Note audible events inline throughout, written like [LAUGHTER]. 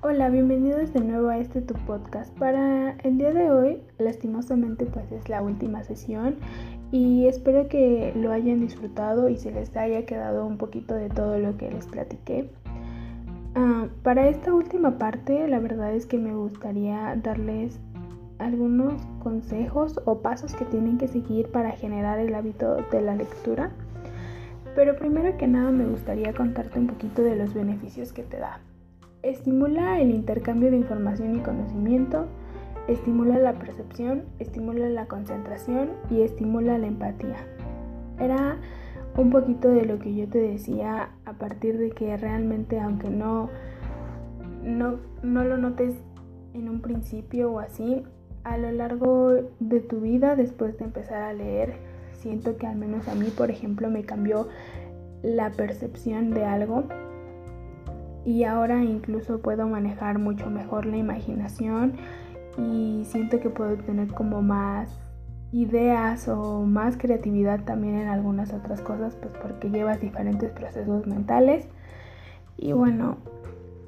Hola, bienvenidos de nuevo a este tu podcast. Para el día de hoy, lastimosamente pues es la última sesión y espero que lo hayan disfrutado y se les haya quedado un poquito de todo lo que les platiqué. Ah, para esta última parte, la verdad es que me gustaría darles algunos consejos o pasos que tienen que seguir para generar el hábito de la lectura. Pero primero que nada me gustaría contarte un poquito de los beneficios que te da. Estimula el intercambio de información y conocimiento, estimula la percepción, estimula la concentración y estimula la empatía. Era un poquito de lo que yo te decía a partir de que realmente aunque no, no, no lo notes en un principio o así, a lo largo de tu vida después de empezar a leer, siento que al menos a mí, por ejemplo, me cambió la percepción de algo y ahora incluso puedo manejar mucho mejor la imaginación y siento que puedo tener como más ideas o más creatividad también en algunas otras cosas pues porque llevas diferentes procesos mentales. Y bueno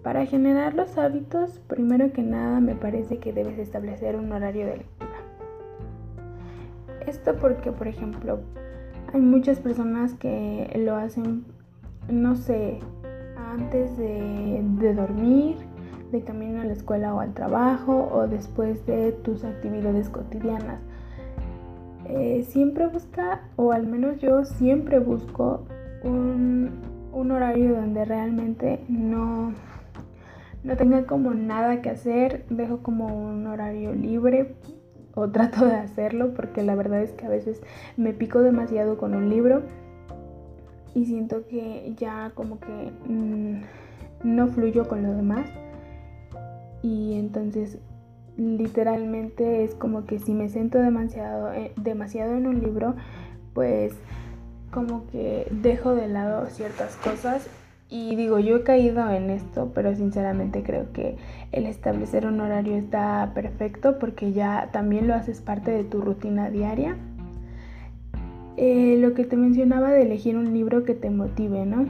para generar los hábitos primero que nada me parece que debes establecer un horario de lectura. Esto porque por ejemplo hay muchas personas que lo hacen no sé antes de, dormir, de camino a la escuela o al trabajo o después de tus actividades cotidianas. Eh, siempre busca, o al menos yo siempre busco un, un horario donde realmente no, no tenga como nada que hacer, dejo como un horario libre o trato de hacerlo porque la verdad es que a veces me pico demasiado con un libro y siento que ya como que mm, no fluyo con lo demás. Y entonces literalmente es como que si me siento demasiado, eh, demasiado en un libro pues como que dejo de lado ciertas cosas. Y digo, yo he caído en esto, pero sinceramente creo que el establecer un horario está perfecto porque ya también lo haces parte de tu rutina diaria eh, lo que te mencionaba de elegir un libro que te motive, ¿no?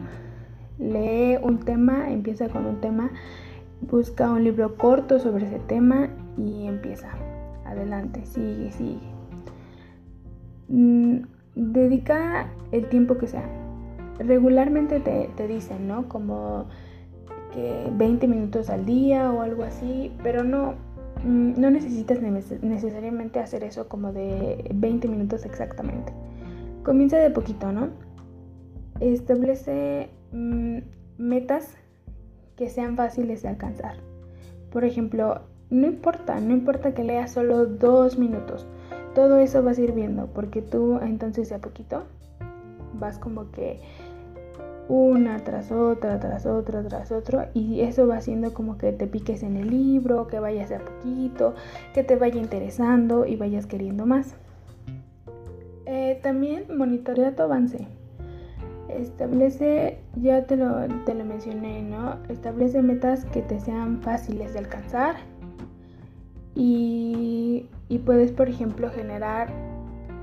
Lee un tema, empieza con un tema, busca un libro corto sobre ese tema y empieza. Adelante, sigue, sigue. Mm, dedica el tiempo que sea. Regularmente te, te dicen, ¿no? Como que 20 minutos al día o algo así, pero no, mm, no necesitas necesariamente hacer eso como de 20 minutos exactamente. Comienza de poquito, ¿no? Establece mm, metas que sean fáciles de alcanzar. Por ejemplo, no importa, no importa que leas solo dos minutos. Todo eso va sirviendo porque tú entonces de a poquito vas como que una tras otra, tras otra, tras otro y eso va haciendo como que te piques en el libro, que vayas de a poquito, que te vaya interesando y vayas queriendo más. También monitorea tu avance. Establece, ya te lo, te lo mencioné, ¿no? Establece metas que te sean fáciles de alcanzar. Y, y puedes, por ejemplo, generar,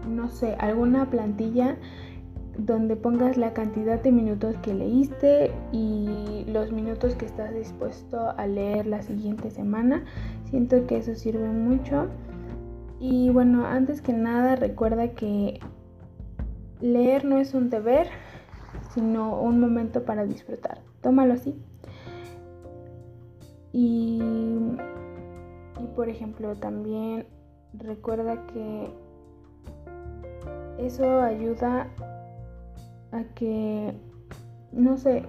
no sé, alguna plantilla donde pongas la cantidad de minutos que leíste y los minutos que estás dispuesto a leer la siguiente semana. Siento que eso sirve mucho. Y bueno, antes que nada recuerda que leer no es un deber, sino un momento para disfrutar. Tómalo así. Y, y por ejemplo, también recuerda que eso ayuda a que, no sé,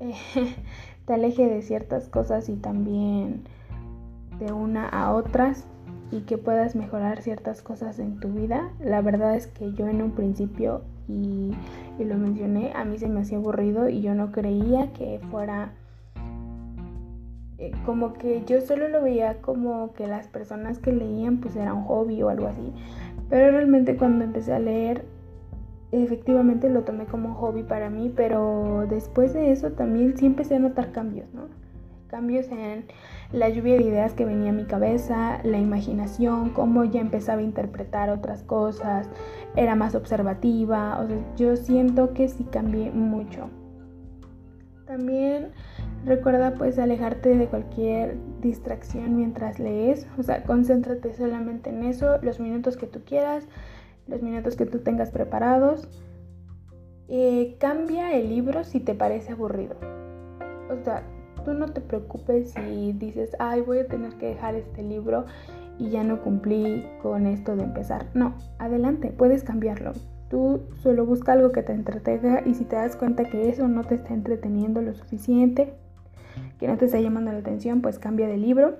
[LAUGHS] te aleje de ciertas cosas y también de una a otras y que puedas mejorar ciertas cosas en tu vida. La verdad es que yo en un principio, y, lo mencioné, a mí se me hacía aburrido y yo no creía que fuera eh, como que yo solo lo veía como que las personas que leían pues era un hobby o algo así. Pero realmente cuando empecé a leer, efectivamente lo tomé como un hobby para mí, pero después de eso también sí empecé a notar cambios, ¿no? Cambios en la lluvia de ideas que venía a mi cabeza, la imaginación, cómo ya empezaba a interpretar otras cosas, era más observativa, o sea, yo siento que sí cambié mucho. También recuerda pues alejarte de cualquier distracción mientras lees, o sea, concéntrate solamente en eso, los minutos que tú quieras, los minutos que tú tengas preparados. Eh, cambia el libro si te parece aburrido. O sea, no te preocupes si dices, ay, voy a tener que dejar este libro y ya no cumplí con esto de empezar. No, adelante, puedes cambiarlo. Tú solo busca algo que te entretenga y si te das cuenta que eso no te está entreteniendo lo suficiente, que no te está llamando la atención, pues cambia de libro.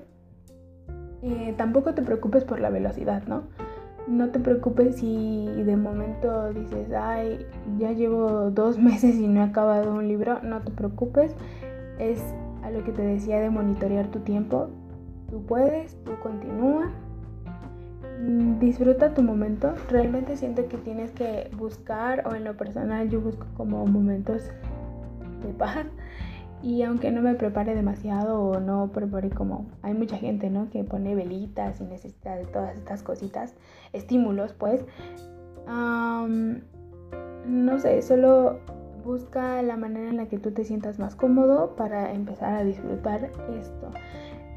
Eh, tampoco te preocupes por la velocidad, ¿no? No te preocupes si de momento dices, ay, ya llevo dos [LAUGHS] meses y no he acabado un libro, no te preocupes. Es a lo que te decía de monitorear tu tiempo. Tú puedes, tú continúa. Mm, disfruta tu momento. Realmente siento que tienes que buscar, o en lo personal yo busco como momentos de paz. Y aunque no me prepare demasiado o no prepare como hay mucha gente, ¿no? Que pone velitas y necesita de todas estas cositas, estímulos, pues. no sé, solo busca la manera en la que tú te sientas más cómodo para empezar a disfrutar esto.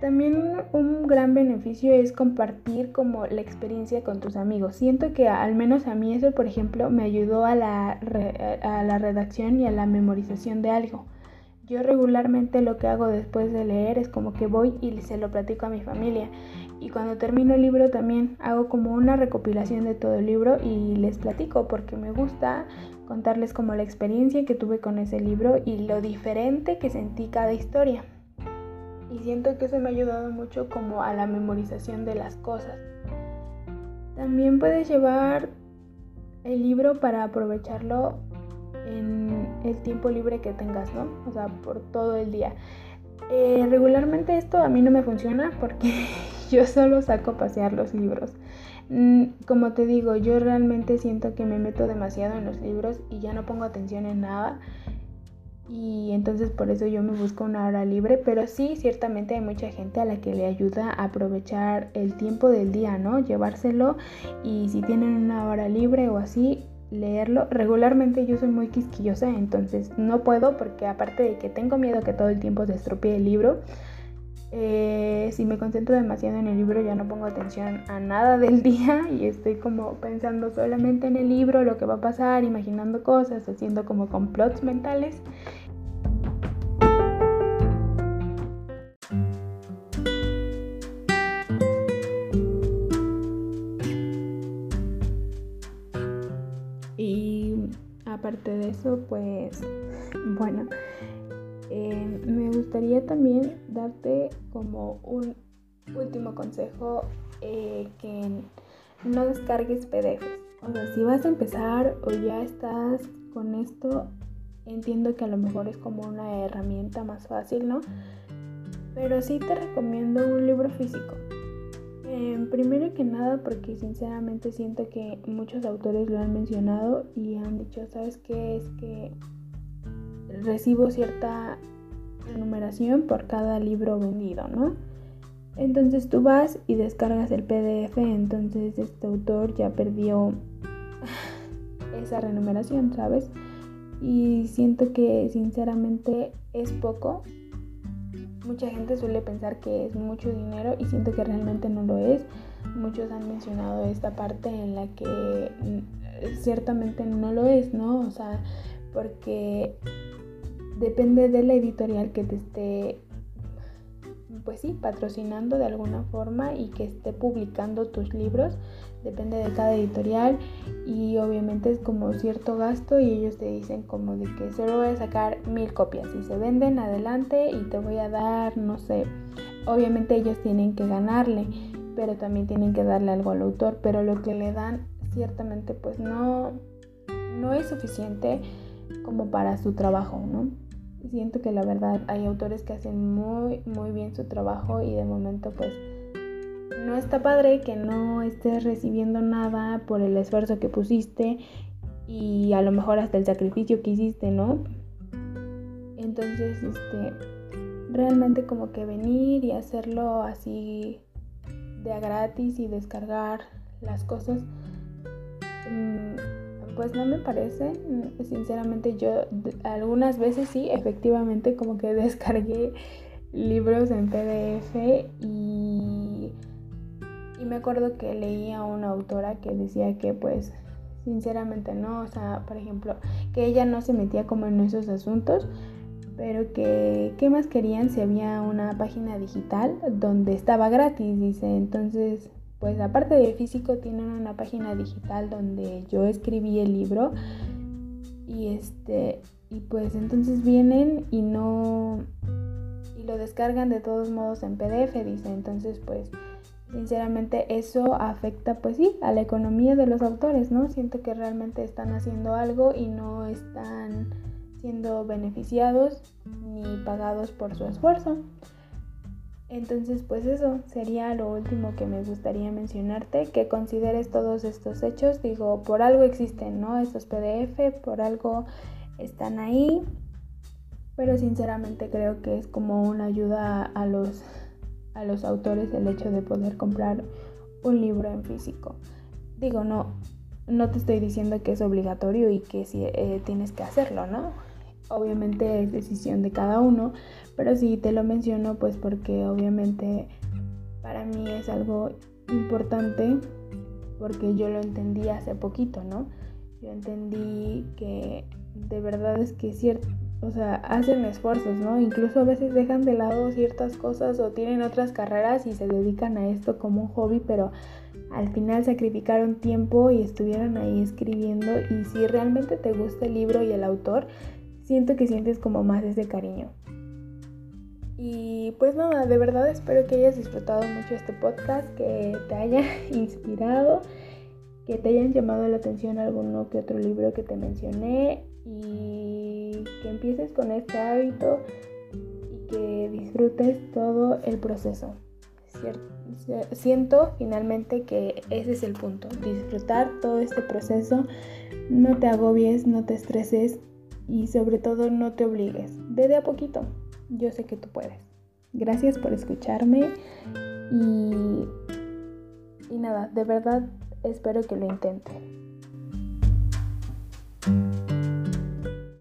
También un gran beneficio es compartir como la experiencia con tus amigos. Siento que al menos a mí eso, por ejemplo, me ayudó a la, a la redacción y a la memorización de algo. Yo regularmente lo que hago después de leer es como que voy y se lo platico a mi familia. Y cuando termino el libro también hago como una recopilación de todo el libro y les platico porque me gusta contarles como la experiencia que tuve con ese libro y lo diferente que sentí cada historia. Y siento que eso me ha ayudado mucho como a la memorización de las cosas. También puedes llevar el libro para aprovecharlo en el tiempo libre que tengas, ¿no? O sea, por todo el día. Eh, regularmente esto a mí no me funciona porque [LAUGHS] yo solo saco a pasear los libros. Mm, como te digo, yo realmente siento que me meto demasiado en los libros y ya no pongo atención en nada. Y entonces por eso yo me busco una hora libre, pero sí, ciertamente hay mucha gente a la que le ayuda a aprovechar el tiempo del día, ¿no? Llevárselo y si tienen una hora libre o así, leerlo. Regularmente yo soy muy quisquillosa, entonces no puedo porque aparte de que tengo miedo que todo el tiempo se estropee el libro, eh, si me concentro demasiado en el libro ya no pongo atención a nada [LAUGHS] del día y estoy como pensando solamente en el libro, lo que va a pasar, imaginando cosas, haciendo como complots mentales. Aparte de eso, pues bueno, eh, me gustaría también darte como un último consejo eh, que no descargues PDFs. O sea, si vas a empezar o ya estás con esto, entiendo que a lo mejor es como una herramienta más fácil, ¿no? Pero sí te recomiendo un libro físico. Em, primero que nada porque sinceramente siento que muchos autores lo han mencionado y han dicho, ¿sabes qué? Es que recibo cierta remuneración por cada libro vendido, ¿no? Entonces tú vas y descargas el PDF, entonces este autor ya perdió [LAUGHS] esa remuneración, ¿sabes? Y siento que sinceramente es poco Mucha gente suele pensar que es mucho dinero y siento que realmente no lo es. Muchos han mencionado esta parte en la que mm, ciertamente no lo es, ¿no? O sea, porque depende de la editorial que te esté, pues sí, patrocinando de alguna forma y que esté publicando tus libros depende de cada editorial y obviamente es como cierto gasto y ellos te dicen como de que solo voy a sacar mil copias y se venden adelante y te voy a dar, no sé, obviamente ellos tienen que ganarle, pero también tienen que darle algo al autor, pero lo que le dan ciertamente pues no, no es suficiente como para su trabajo, ¿no? Siento que la verdad hay autores que hacen muy, muy bien su trabajo y de momento pues no está padre que no estés recibiendo nada por el esfuerzo que pusiste y a lo mejor hasta el sacrificio que hiciste, ¿no? Entonces, este, realmente como que venir y hacerlo así de a gratis y descargar las cosas, pues no me parece. Sinceramente yo algunas veces sí, efectivamente como que [LAUGHS] descargué libros en PDF y, y me acuerdo que leía una autora que decía que pues sinceramente no, o sea, por ejemplo, que ella no se metía como en esos asuntos, pero que qué más querían si había una página digital donde estaba gratis, dice, entonces pues aparte de físico tienen una página digital donde yo escribí el libro y este y pues entonces vienen y no y lo descargan de todos modos en PDF dice. Entonces pues sinceramente eso afecta pues sí a la economía de los autores no siento que realmente están haciendo algo y no están siendo beneficiados ni pagados por su esfuerzo entonces, pues eso sería lo último que me gustaría mencionarte, que consideres todos estos hechos. Digo, por algo existen, ¿no? Estos PDF, por algo están ahí, pero sinceramente creo que es como una ayuda a los, a los autores el hecho de poder comprar un libro en físico. Digo, no, no te estoy diciendo que es obligatorio y que si, eh, tienes que hacerlo, ¿no? Obviamente es decisión de cada uno, pero sí te lo menciono pues porque obviamente para mí es algo importante porque yo lo entendí hace poquito, ¿no? Yo entendí que de verdad es que cierto, o sea, hacen esfuerzos, ¿no? Incluso a veces dejan de lado ciertas cosas o tienen otras carreras y se dedican a esto como un hobby, pero al final sacrificaron tiempo y estuvieron ahí escribiendo y si realmente te gusta el libro y el autor, siento que sientes como más ese cariño. Y pues nada, de verdad espero que hayas disfrutado mucho este podcast, que te haya [LAUGHS] inspirado, que te hayan llamado la atención alguno que otro libro que te mencioné y que empieces con este hábito y que disfrutes todo el proceso. Siento finalmente que ese es el punto, disfrutar todo este proceso, no te agobies, no te estreses y sobre todo no te obligues, ve de a poquito. Yo sé que tú puedes. Gracias por escucharme y, y nada, de verdad espero que lo intenten.